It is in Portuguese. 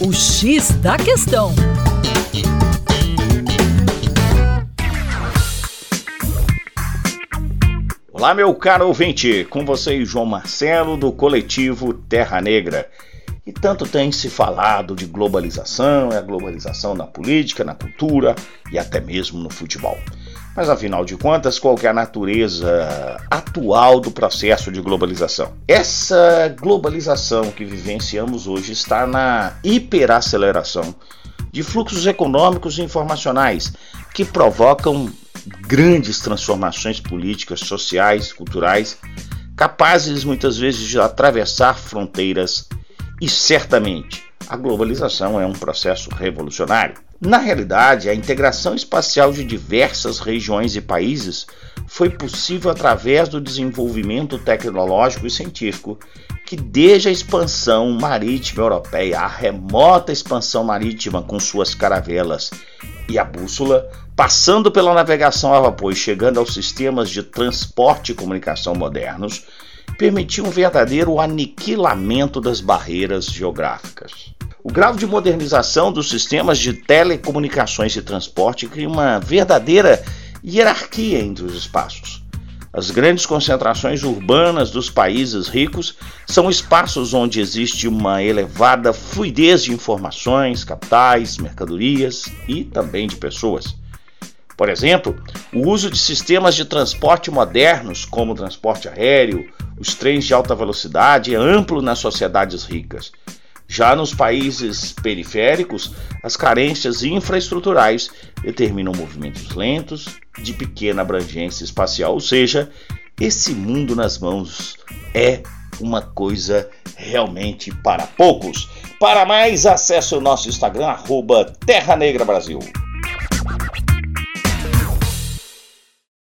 O X da Questão. Olá, meu caro ouvinte, com vocês, João Marcelo, do coletivo Terra Negra. E tanto tem se falado de globalização, é a globalização na política, na cultura e até mesmo no futebol. Mas afinal de contas, qual é a natureza atual do processo de globalização? Essa globalização que vivenciamos hoje está na hiperaceleração de fluxos econômicos e informacionais que provocam grandes transformações políticas, sociais, culturais, capazes muitas vezes de atravessar fronteiras e certamente a globalização é um processo revolucionário. Na realidade, a integração espacial de diversas regiões e países foi possível através do desenvolvimento tecnológico e científico, que desde a expansão marítima europeia, a remota expansão marítima com suas caravelas e a bússola, passando pela navegação a vapor e chegando aos sistemas de transporte e comunicação modernos, permitiu um verdadeiro aniquilamento das barreiras geográficas. O grau de modernização dos sistemas de telecomunicações e transporte cria uma verdadeira hierarquia entre os espaços. As grandes concentrações urbanas dos países ricos são espaços onde existe uma elevada fluidez de informações, capitais, mercadorias e também de pessoas. Por exemplo, o uso de sistemas de transporte modernos, como o transporte aéreo, os trens de alta velocidade, é amplo nas sociedades ricas. Já nos países periféricos, as carências infraestruturais determinam movimentos lentos, de pequena abrangência espacial, ou seja, esse mundo nas mãos é uma coisa realmente para poucos. Para mais, acesse o nosso Instagram, arroba Terra Negra Brasil.